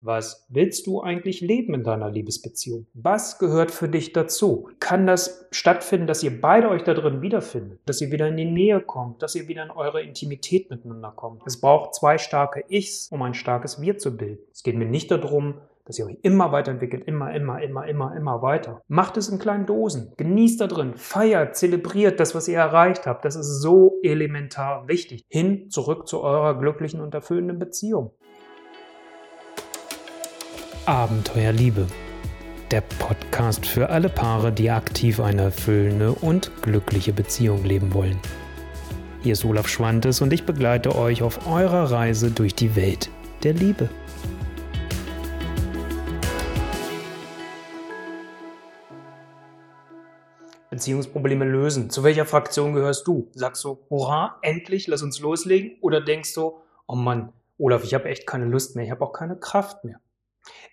Was willst du eigentlich leben in deiner Liebesbeziehung? Was gehört für dich dazu? Kann das stattfinden, dass ihr beide euch da drin wiederfindet, dass ihr wieder in die Nähe kommt, dass ihr wieder in eure Intimität miteinander kommt? Es braucht zwei starke Ichs, um ein starkes Wir zu bilden. Es geht mir nicht darum, dass ihr euch immer weiterentwickelt, immer, immer, immer, immer, immer weiter. Macht es in kleinen Dosen, genießt da drin, feiert, zelebriert das, was ihr erreicht habt. Das ist so elementar wichtig. Hin, zurück zu eurer glücklichen und erfüllenden Beziehung. Abenteuer Liebe. Der Podcast für alle Paare, die aktiv eine erfüllende und glückliche Beziehung leben wollen. Hier ist Olaf Schwantes und ich begleite euch auf eurer Reise durch die Welt der Liebe. Beziehungsprobleme lösen. Zu welcher Fraktion gehörst du? Sagst du, hurra, endlich, lass uns loslegen? Oder denkst du, oh Mann, Olaf, ich habe echt keine Lust mehr, ich habe auch keine Kraft mehr.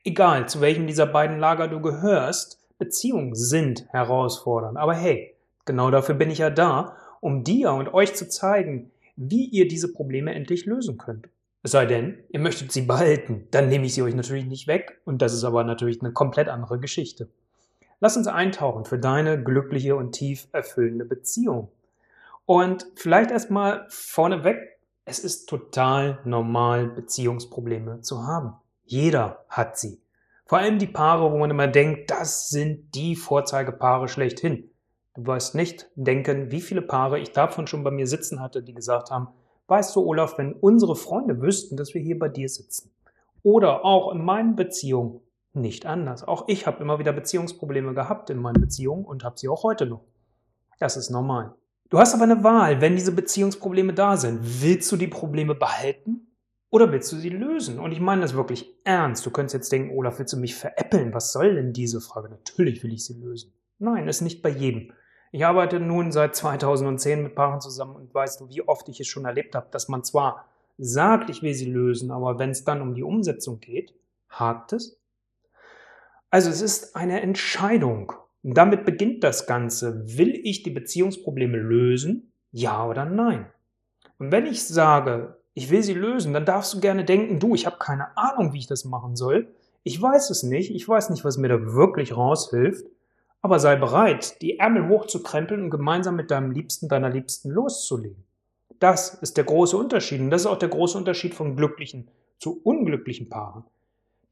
Egal, zu welchem dieser beiden Lager du gehörst, Beziehungen sind herausfordernd. Aber hey, genau dafür bin ich ja da, um dir und euch zu zeigen, wie ihr diese Probleme endlich lösen könnt. Es sei denn, ihr möchtet sie behalten, dann nehme ich sie euch natürlich nicht weg und das ist aber natürlich eine komplett andere Geschichte. Lass uns eintauchen für deine glückliche und tief erfüllende Beziehung. Und vielleicht erstmal vorneweg, es ist total normal, Beziehungsprobleme zu haben. Jeder hat sie. Vor allem die Paare, wo man immer denkt, das sind die Vorzeigepaare schlechthin. Du weißt nicht denken, wie viele Paare ich davon schon bei mir sitzen hatte, die gesagt haben, weißt du, Olaf, wenn unsere Freunde wüssten, dass wir hier bei dir sitzen. Oder auch in meinen Beziehungen nicht anders. Auch ich habe immer wieder Beziehungsprobleme gehabt in meinen Beziehungen und habe sie auch heute noch. Das ist normal. Du hast aber eine Wahl, wenn diese Beziehungsprobleme da sind. Willst du die Probleme behalten oder willst du sie lösen? Und ich meine das wirklich ernst. Du könntest jetzt denken, Olaf, willst du mich veräppeln? Was soll denn diese Frage? Natürlich will ich sie lösen. Nein, ist nicht bei jedem. Ich arbeite nun seit 2010 mit Paaren zusammen und weißt du, wie oft ich es schon erlebt habe, dass man zwar sagt, ich will sie lösen, aber wenn es dann um die Umsetzung geht, hakt es. Also es ist eine Entscheidung. Und damit beginnt das Ganze. Will ich die Beziehungsprobleme lösen? Ja oder nein? Und wenn ich sage, ich will sie lösen, dann darfst du gerne denken, du, ich habe keine Ahnung, wie ich das machen soll. Ich weiß es nicht, ich weiß nicht, was mir da wirklich raushilft, aber sei bereit, die Ärmel hochzukrempeln und gemeinsam mit deinem Liebsten, deiner Liebsten loszulegen. Das ist der große Unterschied und das ist auch der große Unterschied von glücklichen zu unglücklichen Paaren.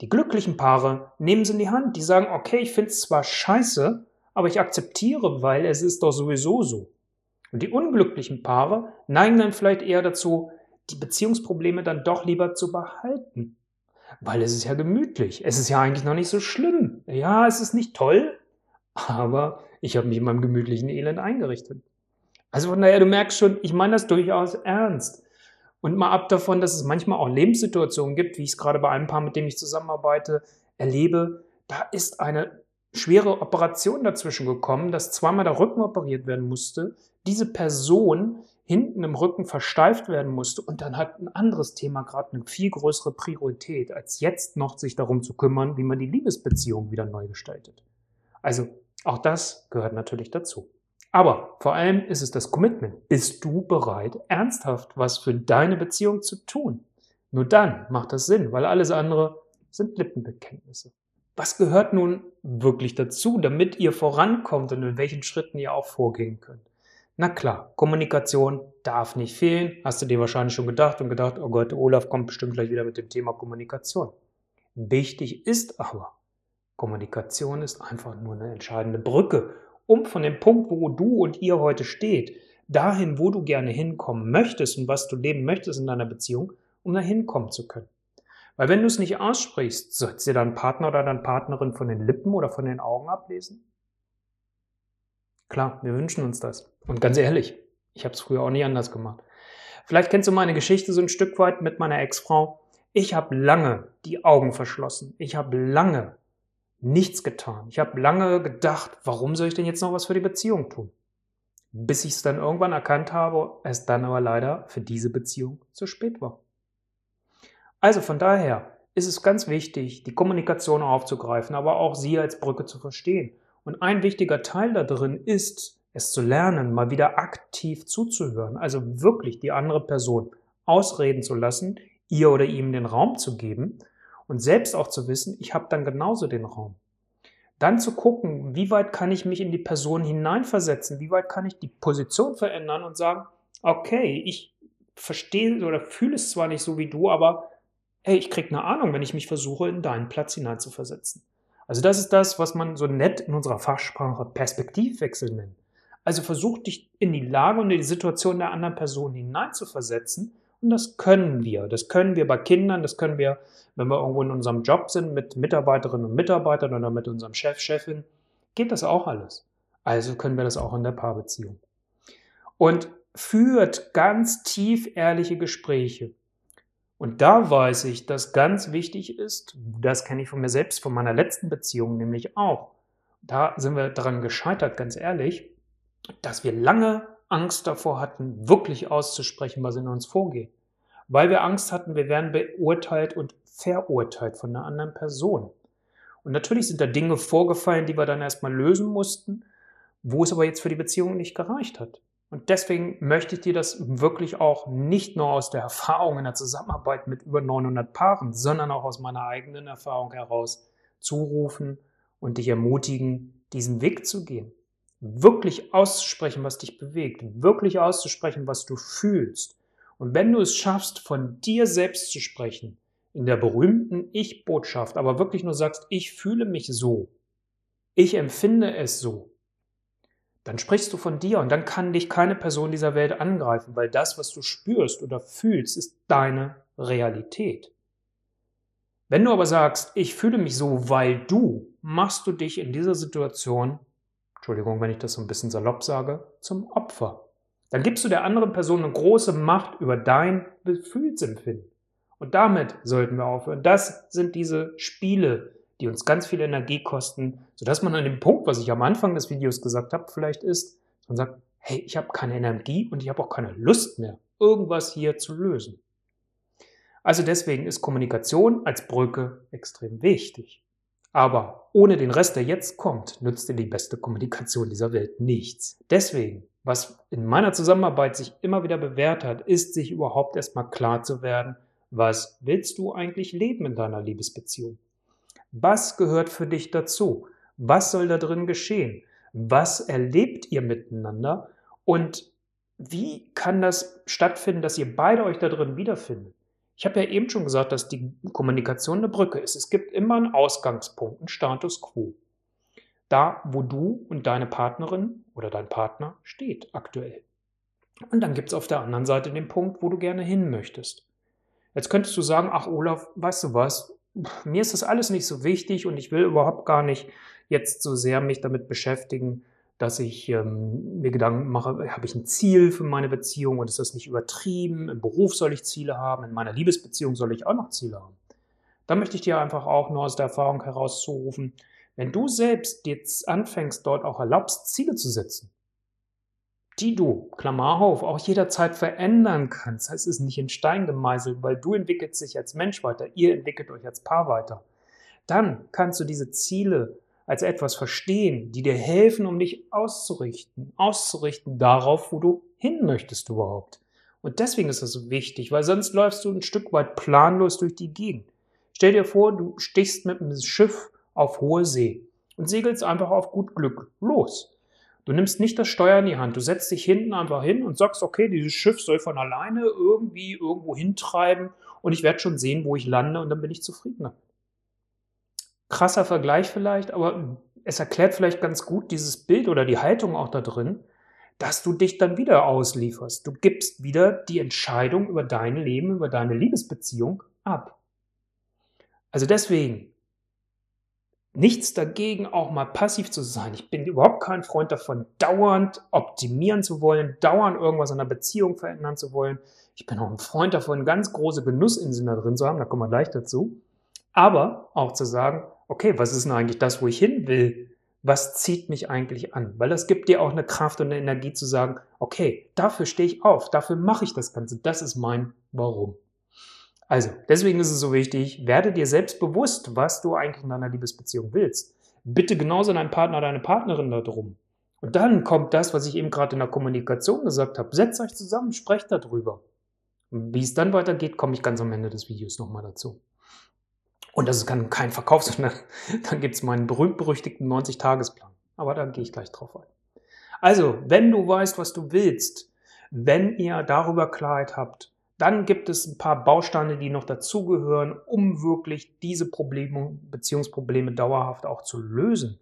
Die glücklichen Paare nehmen es in die Hand, die sagen, okay, ich finde es zwar scheiße, aber ich akzeptiere, weil es ist doch sowieso so. Und die unglücklichen Paare neigen dann vielleicht eher dazu, die Beziehungsprobleme dann doch lieber zu behalten. Weil es ist ja gemütlich. Es ist ja eigentlich noch nicht so schlimm. Ja, es ist nicht toll, aber ich habe mich in meinem gemütlichen Elend eingerichtet. Also von daher, du merkst schon, ich meine das durchaus ernst. Und mal ab davon, dass es manchmal auch Lebenssituationen gibt, wie ich es gerade bei einem Paar, mit dem ich zusammenarbeite, erlebe, da ist eine schwere Operation dazwischen gekommen, dass zweimal der Rücken operiert werden musste. Diese Person hinten im Rücken versteift werden musste und dann hat ein anderes Thema gerade eine viel größere Priorität, als jetzt noch sich darum zu kümmern, wie man die Liebesbeziehung wieder neu gestaltet. Also auch das gehört natürlich dazu. Aber vor allem ist es das Commitment. Bist du bereit, ernsthaft was für deine Beziehung zu tun? Nur dann macht das Sinn, weil alles andere sind Lippenbekenntnisse. Was gehört nun wirklich dazu, damit ihr vorankommt und in welchen Schritten ihr auch vorgehen könnt? Na klar, Kommunikation darf nicht fehlen. Hast du dir wahrscheinlich schon gedacht und gedacht, oh Gott, Olaf kommt bestimmt gleich wieder mit dem Thema Kommunikation. Wichtig ist aber, Kommunikation ist einfach nur eine entscheidende Brücke, um von dem Punkt, wo du und ihr heute steht, dahin, wo du gerne hinkommen möchtest und was du leben möchtest in deiner Beziehung, um da hinkommen zu können. Weil wenn du es nicht aussprichst, soll dir dein Partner oder deine Partnerin von den Lippen oder von den Augen ablesen? Klar, wir wünschen uns das. Und ganz ehrlich, ich habe es früher auch nie anders gemacht. Vielleicht kennst du meine Geschichte so ein Stück weit mit meiner Ex-Frau. Ich habe lange die Augen verschlossen. Ich habe lange nichts getan. Ich habe lange gedacht, warum soll ich denn jetzt noch was für die Beziehung tun? Bis ich es dann irgendwann erkannt habe, es dann aber leider für diese Beziehung zu spät war. Also von daher ist es ganz wichtig, die Kommunikation aufzugreifen, aber auch sie als Brücke zu verstehen. Und ein wichtiger Teil da drin ist, es zu lernen, mal wieder aktiv zuzuhören, also wirklich die andere Person ausreden zu lassen, ihr oder ihm den Raum zu geben Und selbst auch zu wissen, ich habe dann genauso den Raum. Dann zu gucken, wie weit kann ich mich in die Person hineinversetzen, wie weit kann ich die Position verändern und sagen, okay, ich verstehe oder fühle es zwar nicht so wie du, aber hey, ich kriege eine Ahnung, wenn ich mich versuche, in deinen Platz hineinzuversetzen. Also das ist das, was man so nett in unserer Fachsprache Perspektivwechsel nennt. Also versuch dich in die Lage und in die Situation der anderen Person hineinzuversetzen. Und das können wir. Das können wir bei Kindern, das können wir, wenn wir irgendwo in unserem Job sind, mit Mitarbeiterinnen und Mitarbeitern oder mit unserem Chef, Chefin. Geht das auch alles. Also können wir das auch in der Paarbeziehung. Und führt ganz tief ehrliche Gespräche. Und da weiß ich, dass ganz wichtig ist, das kenne ich von mir selbst, von meiner letzten Beziehung nämlich auch. Da sind wir daran gescheitert, ganz ehrlich, dass wir lange Angst davor hatten, wirklich auszusprechen, was in uns vorgeht. Weil wir Angst hatten, wir werden beurteilt und verurteilt von einer anderen Person. Und natürlich sind da Dinge vorgefallen, die wir dann erstmal lösen mussten, wo es aber jetzt für die Beziehung nicht gereicht hat. Und deswegen möchte ich dir das wirklich auch nicht nur aus der Erfahrung in der Zusammenarbeit mit über 900 Paaren, sondern auch aus meiner eigenen Erfahrung heraus zurufen und dich ermutigen, diesen Weg zu gehen. Wirklich auszusprechen, was dich bewegt, wirklich auszusprechen, was du fühlst. Und wenn du es schaffst, von dir selbst zu sprechen, in der berühmten Ich-Botschaft, aber wirklich nur sagst, ich fühle mich so, ich empfinde es so, dann sprichst du von dir und dann kann dich keine Person dieser Welt angreifen, weil das, was du spürst oder fühlst, ist deine Realität. Wenn du aber sagst, ich fühle mich so, weil du, machst du dich in dieser Situation, Entschuldigung, wenn ich das so ein bisschen salopp sage, zum Opfer. Dann gibst du der anderen Person eine große Macht über dein Gefühlsempfinden. Und damit sollten wir aufhören. Das sind diese Spiele, die uns ganz viel Energie kosten, sodass man an dem Punkt, was ich am Anfang des Videos gesagt habe, vielleicht ist, man sagt, hey, ich habe keine Energie und ich habe auch keine Lust mehr, irgendwas hier zu lösen. Also deswegen ist Kommunikation als Brücke extrem wichtig. Aber ohne den Rest, der jetzt kommt, nützt dir die beste Kommunikation dieser Welt nichts. Deswegen, was in meiner Zusammenarbeit sich immer wieder bewährt hat, ist sich überhaupt erstmal klar zu werden, was willst du eigentlich leben in deiner Liebesbeziehung? Was gehört für dich dazu? Was soll da drin geschehen? Was erlebt ihr miteinander? Und wie kann das stattfinden, dass ihr beide euch da drin wiederfindet? Ich habe ja eben schon gesagt, dass die Kommunikation eine Brücke ist. Es gibt immer einen Ausgangspunkt, einen Status quo. Da, wo du und deine Partnerin oder dein Partner steht aktuell. Und dann gibt es auf der anderen Seite den Punkt, wo du gerne hin möchtest. Jetzt könntest du sagen, ach Olaf, weißt du was, mir ist das alles nicht so wichtig und ich will überhaupt gar nicht jetzt so sehr mich damit beschäftigen, dass ich ähm, mir Gedanken mache, habe ich ein Ziel für meine Beziehung und ist das nicht übertrieben? Im Beruf soll ich Ziele haben, in meiner Liebesbeziehung soll ich auch noch Ziele haben. Da möchte ich dir einfach auch nur aus der Erfahrung herauszurufen, wenn du selbst jetzt anfängst, dort auch erlaubst, Ziele zu setzen, die du, Klammer auf, auch jederzeit verändern kannst. Das es ist nicht in Stein gemeißelt, weil du entwickelst dich als Mensch weiter, ihr entwickelt euch als Paar weiter. Dann kannst du diese Ziele als etwas verstehen, die dir helfen, um dich auszurichten, auszurichten darauf, wo du hin möchtest überhaupt. Und deswegen ist das so wichtig, weil sonst läufst du ein Stück weit planlos durch die Gegend. Stell dir vor, du stichst mit einem Schiff auf hohe See und segelst einfach auf gut Glück los. Du nimmst nicht das Steuer in die Hand. Du setzt dich hinten einfach hin und sagst, okay, dieses Schiff soll von alleine irgendwie irgendwo hintreiben und ich werde schon sehen, wo ich lande und dann bin ich zufriedener. Krasser Vergleich vielleicht, aber es erklärt vielleicht ganz gut dieses Bild oder die Haltung auch da drin, dass du dich dann wieder auslieferst. Du gibst wieder die Entscheidung über dein Leben, über deine Liebesbeziehung ab. Also deswegen, nichts dagegen, auch mal passiv zu sein. Ich bin überhaupt kein Freund davon, dauernd optimieren zu wollen, dauernd irgendwas in der Beziehung verändern zu wollen. Ich bin auch ein Freund davon, ganz große Genussinseln da drin zu haben, da kommen wir gleich dazu. Aber auch zu sagen, okay, was ist denn eigentlich das, wo ich hin will? Was zieht mich eigentlich an? Weil das gibt dir auch eine Kraft und eine Energie zu sagen, okay, dafür stehe ich auf, dafür mache ich das Ganze, das ist mein Warum. Also, deswegen ist es so wichtig, werde dir selbst bewusst, was du eigentlich in deiner Liebesbeziehung willst. Bitte genauso deinen Partner, deine Partnerin darum. Und dann kommt das, was ich eben gerade in der Kommunikation gesagt habe. Setzt euch zusammen, sprecht darüber. Wie es dann weitergeht, komme ich ganz am Ende des Videos nochmal dazu. Und das kann kein Verkauf, sondern dann gibt es meinen berühmt-berüchtigten 90-Tagesplan. Aber da gehe ich gleich drauf ein. Also, wenn du weißt, was du willst, wenn ihr darüber Klarheit habt, dann gibt es ein paar Bausteine, die noch dazugehören, um wirklich diese Probleme, Beziehungsprobleme dauerhaft auch zu lösen.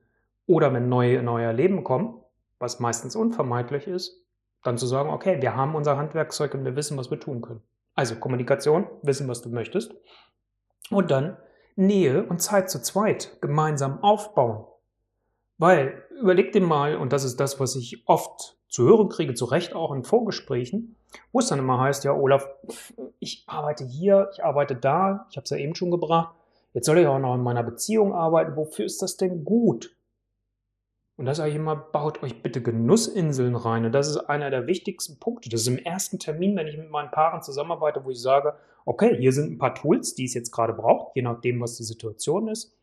Oder wenn neue in euer Leben kommen, was meistens unvermeidlich ist, dann zu sagen, okay, wir haben unser Handwerkzeug und wir wissen, was wir tun können. Also Kommunikation, wissen, was du möchtest. Und dann Nähe und Zeit zu zweit gemeinsam aufbauen. Weil, überleg dir mal, und das ist das, was ich oft zu hören kriege, zu Recht auch in Vorgesprächen, wo es dann immer heißt, ja, Olaf, ich arbeite hier, ich arbeite da, ich habe es ja eben schon gebracht, jetzt soll ich auch noch in meiner Beziehung arbeiten, wofür ist das denn gut? Und da sage ich immer, baut euch bitte Genussinseln rein. Und das ist einer der wichtigsten Punkte. Das ist im ersten Termin, wenn ich mit meinen Paaren zusammenarbeite, wo ich sage, okay, hier sind ein paar Tools, die es jetzt gerade braucht, je nachdem, was die Situation ist.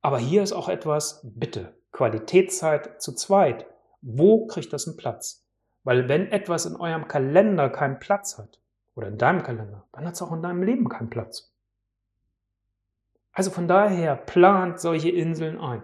Aber hier ist auch etwas, bitte, Qualitätszeit zu zweit. Wo kriegt das einen Platz? Weil wenn etwas in eurem Kalender keinen Platz hat, oder in deinem Kalender, dann hat es auch in deinem Leben keinen Platz. Also von daher plant solche Inseln ein.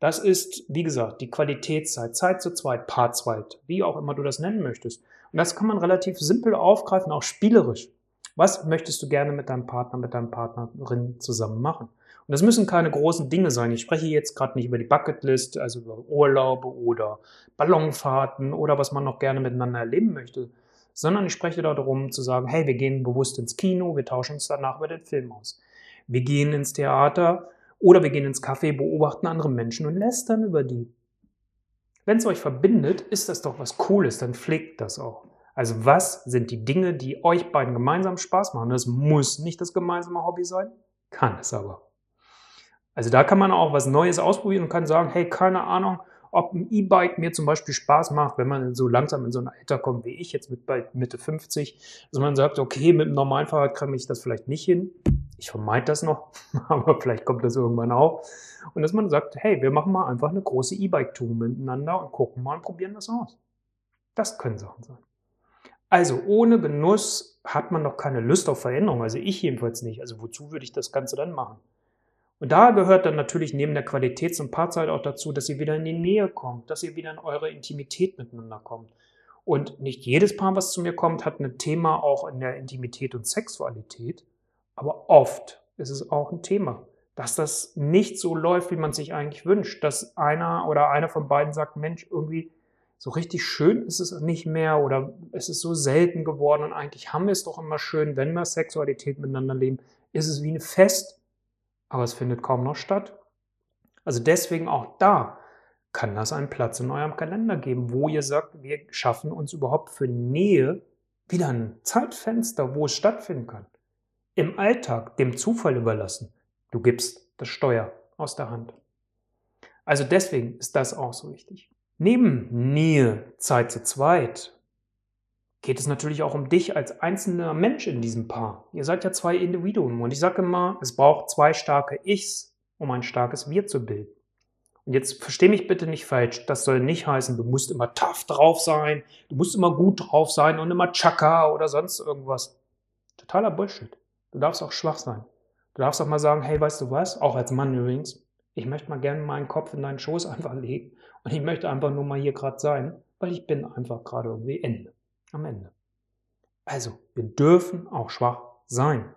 Das ist, wie gesagt, die Qualitätszeit, Zeit zu zweit, Paar zweit, wie auch immer du das nennen möchtest. Und das kann man relativ simpel aufgreifen, auch spielerisch. Was möchtest du gerne mit deinem Partner, mit deinem Partnerin zusammen machen? Und das müssen keine großen Dinge sein. Ich spreche jetzt gerade nicht über die Bucketlist, also über Urlaube oder Ballonfahrten oder was man noch gerne miteinander erleben möchte, sondern ich spreche darum zu sagen, hey, wir gehen bewusst ins Kino, wir tauschen uns danach über den Film aus. Wir gehen ins Theater, oder wir gehen ins Café, beobachten andere Menschen und lästern über die. Wenn es euch verbindet, ist das doch was Cooles, dann pflegt das auch. Also was sind die Dinge, die euch beiden gemeinsam Spaß machen? Das muss nicht das gemeinsame Hobby sein, kann es aber. Also da kann man auch was Neues ausprobieren und kann sagen, hey, keine Ahnung, ob ein E-Bike mir zum Beispiel Spaß macht, wenn man so langsam in so ein Alter kommt wie ich, jetzt mit bei Mitte 50, dass man sagt, okay, mit einem normalen Fahrrad kann ich das vielleicht nicht hin. Ich vermeide das noch, aber vielleicht kommt das irgendwann auch. Und dass man sagt, hey, wir machen mal einfach eine große E-Bike-Tour miteinander und gucken mal und probieren das aus. Das können Sachen sein. Also ohne Genuss hat man noch keine Lust auf Veränderung. Also ich jedenfalls nicht. Also wozu würde ich das Ganze dann machen? Und da gehört dann natürlich neben der Qualitäts- und Paarzeit auch dazu, dass ihr wieder in die Nähe kommt, dass ihr wieder in eure Intimität miteinander kommt. Und nicht jedes Paar, was zu mir kommt, hat ein Thema auch in der Intimität und Sexualität. Aber oft ist es auch ein Thema, dass das nicht so läuft, wie man sich eigentlich wünscht. Dass einer oder einer von beiden sagt, Mensch, irgendwie so richtig schön ist es nicht mehr oder es ist so selten geworden und eigentlich haben wir es doch immer schön, wenn wir Sexualität miteinander leben, ist es wie ein Fest aber es findet kaum noch statt. Also deswegen auch da kann das einen Platz in eurem Kalender geben, wo ihr sagt, wir schaffen uns überhaupt für Nähe wieder ein Zeitfenster, wo es stattfinden kann. Im Alltag dem Zufall überlassen. Du gibst das Steuer aus der Hand. Also deswegen ist das auch so wichtig. Neben Nähe, Zeit zu zweit, geht es natürlich auch um dich als einzelner Mensch in diesem Paar. Ihr seid ja zwei Individuen und ich sage immer, es braucht zwei starke Ichs, um ein starkes Wir zu bilden. Und jetzt versteh mich bitte nicht falsch, das soll nicht heißen, du musst immer tough drauf sein, du musst immer gut drauf sein und immer Chaka oder sonst irgendwas. Totaler Bullshit. Du darfst auch schwach sein. Du darfst auch mal sagen, hey, weißt du was, auch als Mann übrigens, ich möchte mal gerne meinen Kopf in deinen Schoß einfach legen und ich möchte einfach nur mal hier gerade sein, weil ich bin einfach gerade irgendwie Ende am Ende. Also, wir dürfen auch schwach sein.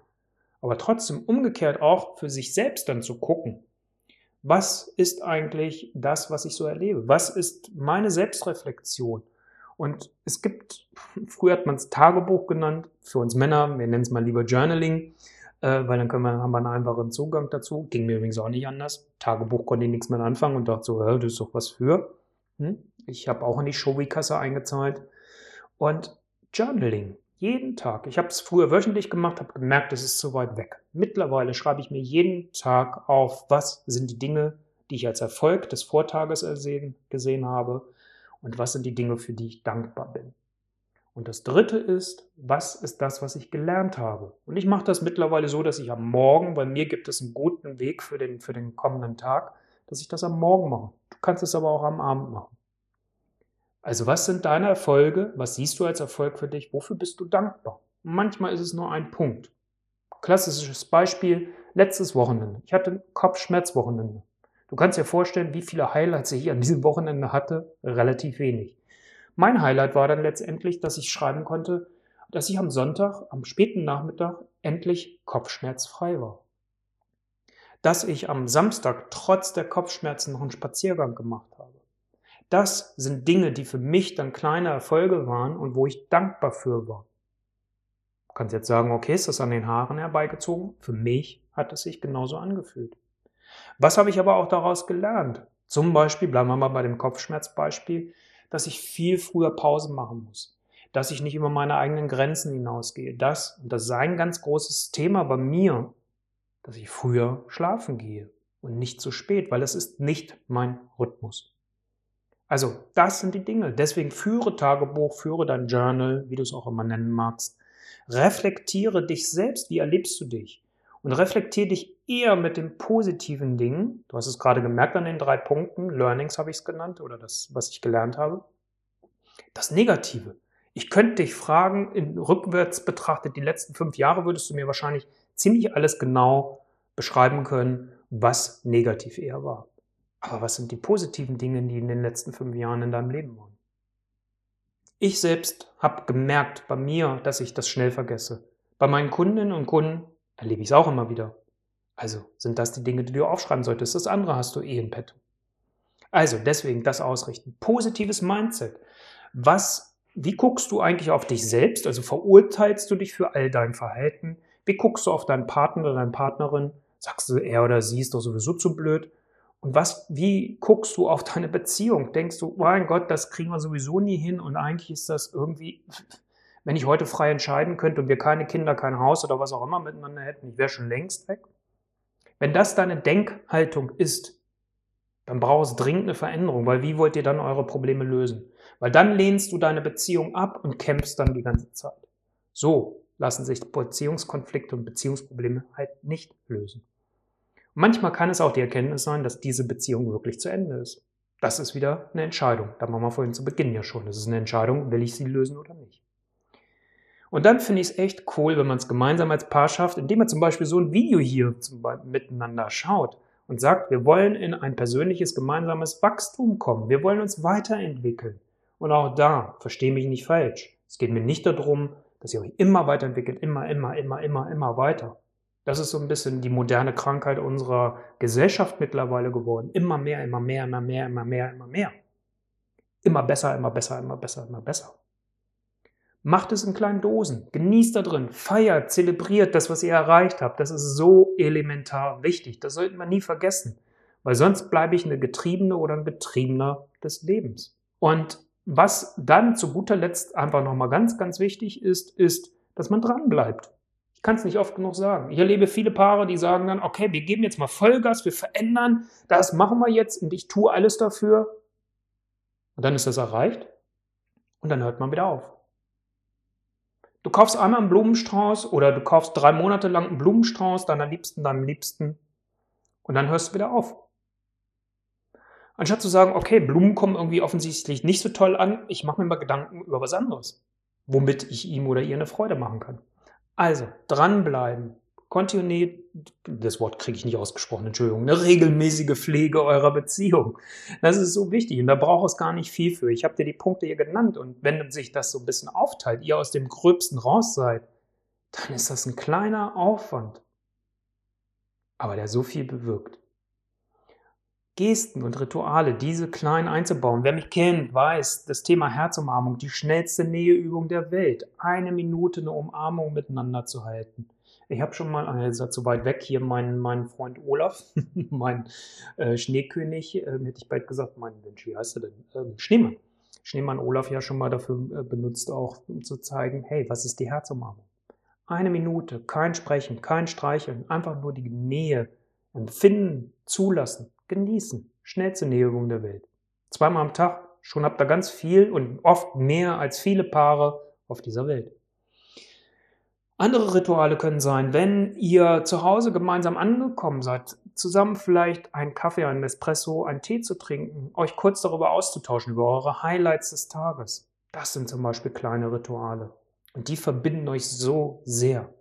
Aber trotzdem umgekehrt auch für sich selbst dann zu gucken, was ist eigentlich das, was ich so erlebe? Was ist meine Selbstreflexion? Und es gibt, früher hat man es Tagebuch genannt, für uns Männer, wir nennen es mal lieber Journaling, äh, weil dann können wir, haben wir einen einfachen Zugang dazu. Ging mir übrigens auch nicht anders. Tagebuch konnte ich nichts mehr anfangen und dachte so, das ist doch was für. Hm? Ich habe auch in die Showy-Kasse eingezahlt. Und Journaling, jeden Tag. Ich habe es früher wöchentlich gemacht, habe gemerkt, es ist zu weit weg. Mittlerweile schreibe ich mir jeden Tag auf, was sind die Dinge, die ich als Erfolg des Vortages gesehen habe und was sind die Dinge, für die ich dankbar bin. Und das Dritte ist, was ist das, was ich gelernt habe? Und ich mache das mittlerweile so, dass ich am Morgen, bei mir gibt es einen guten Weg für den, für den kommenden Tag, dass ich das am Morgen mache. Du kannst es aber auch am Abend machen. Also was sind deine Erfolge? Was siehst du als Erfolg für dich? Wofür bist du dankbar? manchmal ist es nur ein Punkt. Klassisches Beispiel, Letztes Wochenende. Ich hatte ein Kopfschmerzwochenende. Du kannst dir vorstellen, wie viele Highlights ich an diesem Wochenende hatte. Relativ wenig. Mein Highlight war dann letztendlich, dass ich schreiben konnte, dass ich am Sonntag, am späten Nachmittag, endlich kopfschmerzfrei war. Dass ich am Samstag trotz der Kopfschmerzen noch einen Spaziergang gemacht habe. Das sind Dinge, die für mich dann kleine Erfolge waren und wo ich dankbar für war. Du kannst jetzt sagen, okay, ist das an den Haaren herbeigezogen? Für mich hat es sich genauso angefühlt. Was habe ich aber auch daraus gelernt? Zum Beispiel, bleiben wir mal bei dem Kopfschmerzbeispiel, dass ich viel früher Pause machen muss, dass ich nicht über meine eigenen Grenzen hinausgehe. Das, und das ist ein ganz großes Thema bei mir, dass ich früher schlafen gehe und nicht zu spät, weil es ist nicht mein Rhythmus. Also, das sind die Dinge. Deswegen führe Tagebuch, führe dein Journal, wie du es auch immer nennen magst. Reflektiere dich selbst. Wie erlebst du dich? Und reflektiere dich eher mit den positiven Dingen. Du hast es gerade gemerkt an den drei Punkten. Learnings habe ich es genannt oder das, was ich gelernt habe. Das Negative. Ich könnte dich fragen, in rückwärts betrachtet, die letzten fünf Jahre würdest du mir wahrscheinlich ziemlich alles genau beschreiben können, was negativ eher war. Aber was sind die positiven Dinge, die in den letzten fünf Jahren in deinem Leben waren? Ich selbst habe gemerkt bei mir, dass ich das schnell vergesse. Bei meinen Kundinnen und Kunden erlebe ich es auch immer wieder. Also sind das die Dinge, die du aufschreiben solltest. Das andere hast du eh in petto. Also deswegen das ausrichten. Positives Mindset. Was, wie guckst du eigentlich auf dich selbst? Also verurteilst du dich für all dein Verhalten? Wie guckst du auf deinen Partner oder deine Partnerin? Sagst du, er oder sie ist doch sowieso zu blöd? Und was, wie guckst du auf deine Beziehung? Denkst du, mein Gott, das kriegen wir sowieso nie hin und eigentlich ist das irgendwie, wenn ich heute frei entscheiden könnte und wir keine Kinder, kein Haus oder was auch immer miteinander hätten, ich wäre schon längst weg. Wenn das deine Denkhaltung ist, dann brauchst du dringend eine Veränderung, weil wie wollt ihr dann eure Probleme lösen? Weil dann lehnst du deine Beziehung ab und kämpfst dann die ganze Zeit. So lassen sich Beziehungskonflikte und Beziehungsprobleme halt nicht lösen. Manchmal kann es auch die Erkenntnis sein, dass diese Beziehung wirklich zu Ende ist. Das ist wieder eine Entscheidung. Da machen wir vorhin zu Beginn ja schon. Das ist eine Entscheidung, will ich sie lösen oder nicht. Und dann finde ich es echt cool, wenn man es gemeinsam als Paar schafft, indem man zum Beispiel so ein Video hier miteinander schaut und sagt, wir wollen in ein persönliches gemeinsames Wachstum kommen. Wir wollen uns weiterentwickeln. Und auch da, verstehe mich nicht falsch. Es geht mir nicht darum, dass ihr euch immer weiterentwickelt, immer, immer, immer, immer, immer weiter. Das ist so ein bisschen die moderne Krankheit unserer Gesellschaft mittlerweile geworden. Immer mehr, immer mehr, immer mehr, immer mehr, immer mehr. Immer besser, immer besser, immer besser, immer besser. Macht es in kleinen Dosen. Genießt da drin. Feiert, zelebriert das, was ihr erreicht habt. Das ist so elementar wichtig. Das sollten wir nie vergessen. Weil sonst bleibe ich eine Getriebene oder ein Getriebener des Lebens. Und was dann zu guter Letzt einfach nochmal ganz, ganz wichtig ist, ist, dass man dranbleibt. Ich kann es nicht oft genug sagen. Ich erlebe viele Paare, die sagen dann, okay, wir geben jetzt mal Vollgas, wir verändern, das machen wir jetzt und ich tue alles dafür. Und dann ist das erreicht und dann hört man wieder auf. Du kaufst einmal einen Blumenstrauß oder du kaufst drei Monate lang einen Blumenstrauß deiner Liebsten, deinem Liebsten und dann hörst du wieder auf. Anstatt zu sagen, okay, Blumen kommen irgendwie offensichtlich nicht so toll an, ich mache mir mal Gedanken über was anderes, womit ich ihm oder ihr eine Freude machen kann. Also, dranbleiben. Kontinuität, das Wort kriege ich nicht ausgesprochen, Entschuldigung, eine regelmäßige Pflege eurer Beziehung. Das ist so wichtig und da braucht es gar nicht viel für. Ich habe dir die Punkte hier genannt und wenn sich das so ein bisschen aufteilt, ihr aus dem Gröbsten raus seid, dann ist das ein kleiner Aufwand, aber der so viel bewirkt. Gesten und Rituale, diese klein einzubauen. Wer mich kennt, weiß, das Thema Herzumarmung, die schnellste Näheübung der Welt. Eine Minute eine Umarmung miteinander zu halten. Ich habe schon mal, ist zu weit weg, hier meinen, meinen Freund Olaf, mein äh, Schneekönig, äh, hätte ich bald gesagt, mein Mensch, wie heißt er denn? Ähm, Schneemann. Schneemann Olaf ja schon mal dafür äh, benutzt, auch um zu zeigen, hey, was ist die Herzumarmung? Eine Minute, kein Sprechen, kein Streicheln, einfach nur die Nähe empfinden, zulassen genießen. Schnellste Näherung der Welt. Zweimal am Tag, schon habt ihr ganz viel und oft mehr als viele Paare auf dieser Welt. Andere Rituale können sein, wenn ihr zu Hause gemeinsam angekommen seid, zusammen vielleicht einen Kaffee, einen Espresso, einen Tee zu trinken, euch kurz darüber auszutauschen, über eure Highlights des Tages. Das sind zum Beispiel kleine Rituale. Und die verbinden euch so sehr.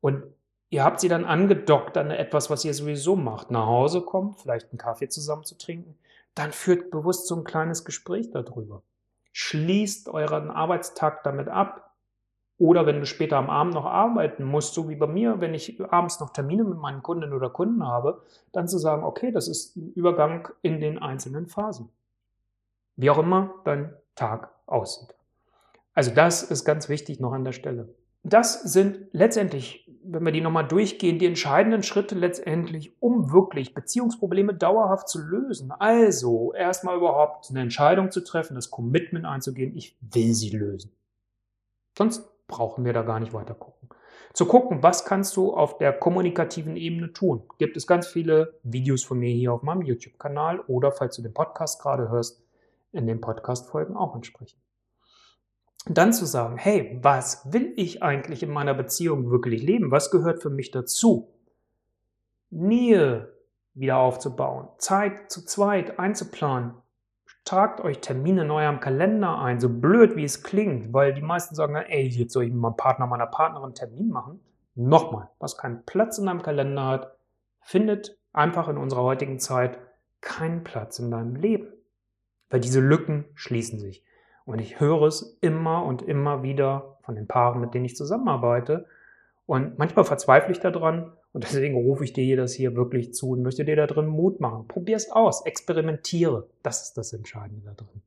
Und Ihr habt sie dann angedockt an etwas, was ihr sowieso macht. Nach Hause kommen, vielleicht einen Kaffee zusammen zu trinken, dann führt bewusst so ein kleines Gespräch darüber. Schließt euren Arbeitstag damit ab. Oder wenn du später am Abend noch arbeiten musst, so wie bei mir, wenn ich abends noch Termine mit meinen Kundinnen oder Kunden habe, dann zu sagen, okay, das ist ein Übergang in den einzelnen Phasen. Wie auch immer dein Tag aussieht. Also das ist ganz wichtig noch an der Stelle. Das sind letztendlich, wenn wir die nochmal durchgehen, die entscheidenden Schritte letztendlich, um wirklich Beziehungsprobleme dauerhaft zu lösen. Also erstmal überhaupt eine Entscheidung zu treffen, das Commitment einzugehen, ich will sie lösen. Sonst brauchen wir da gar nicht weiter gucken. Zu gucken, was kannst du auf der kommunikativen Ebene tun. Gibt es ganz viele Videos von mir hier auf meinem YouTube-Kanal oder falls du den Podcast gerade hörst, in den Podcast-Folgen auch entsprechend dann zu sagen, hey, was will ich eigentlich in meiner Beziehung wirklich leben? Was gehört für mich dazu? Nähe wieder aufzubauen, Zeit zu zweit einzuplanen. Tragt euch Termine in eurem Kalender ein, so blöd wie es klingt, weil die meisten sagen, ey, jetzt soll ich mit meinem Partner, meiner Partnerin einen Termin machen. Nochmal, was keinen Platz in deinem Kalender hat, findet einfach in unserer heutigen Zeit keinen Platz in deinem Leben. Weil diese Lücken schließen sich. Und ich höre es immer und immer wieder von den Paaren, mit denen ich zusammenarbeite. Und manchmal verzweifle ich daran und deswegen rufe ich dir das hier wirklich zu und möchte dir da drin Mut machen. Probier es aus, experimentiere. Das ist das Entscheidende da drin.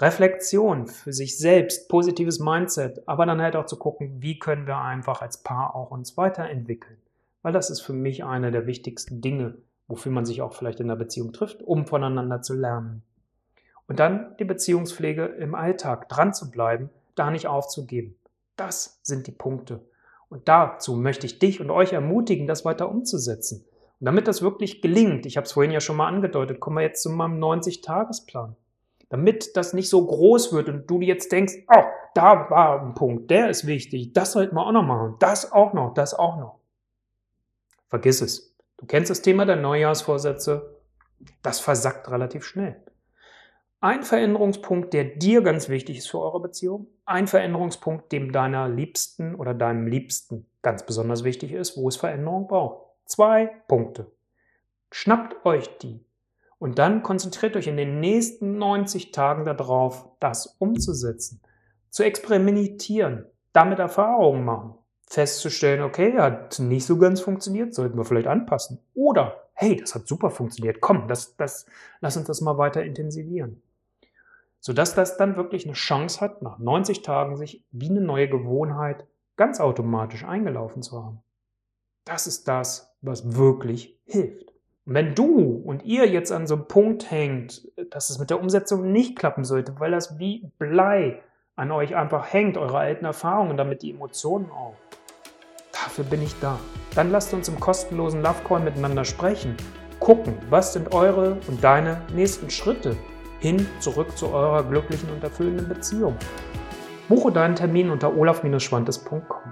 Reflexion für sich selbst, positives Mindset, aber dann halt auch zu gucken, wie können wir einfach als Paar auch uns weiterentwickeln. Weil das ist für mich eine der wichtigsten Dinge, wofür man sich auch vielleicht in der Beziehung trifft, um voneinander zu lernen. Und dann die Beziehungspflege im Alltag, dran zu bleiben, da nicht aufzugeben. Das sind die Punkte. Und dazu möchte ich dich und euch ermutigen, das weiter umzusetzen. Und damit das wirklich gelingt, ich habe es vorhin ja schon mal angedeutet, kommen wir jetzt zu meinem 90-Tagesplan. Damit das nicht so groß wird und du jetzt denkst, oh, da war ein Punkt, der ist wichtig, das sollten wir auch noch machen, das auch noch, das auch noch. Vergiss es. Du kennst das Thema der Neujahrsvorsätze. Das versackt relativ schnell. Ein Veränderungspunkt, der dir ganz wichtig ist für eure Beziehung. Ein Veränderungspunkt, dem deiner Liebsten oder deinem Liebsten ganz besonders wichtig ist, wo es Veränderung braucht. Zwei Punkte. Schnappt euch die und dann konzentriert euch in den nächsten 90 Tagen darauf, das umzusetzen, zu experimentieren, damit Erfahrungen machen, festzustellen, okay, hat nicht so ganz funktioniert, sollten wir vielleicht anpassen. Oder, hey, das hat super funktioniert, komm, das, das, lass uns das mal weiter intensivieren sodass das dann wirklich eine Chance hat, nach 90 Tagen sich wie eine neue Gewohnheit ganz automatisch eingelaufen zu haben. Das ist das, was wirklich hilft. Und wenn du und ihr jetzt an so einem Punkt hängt, dass es mit der Umsetzung nicht klappen sollte, weil das wie Blei an euch einfach hängt, eure alten Erfahrungen, damit die Emotionen auch. Dafür bin ich da. Dann lasst uns im kostenlosen Love Call miteinander sprechen. Gucken, was sind eure und deine nächsten Schritte, hin zurück zu eurer glücklichen und erfüllenden Beziehung. Buche deinen Termin unter olaf-schwantes.com.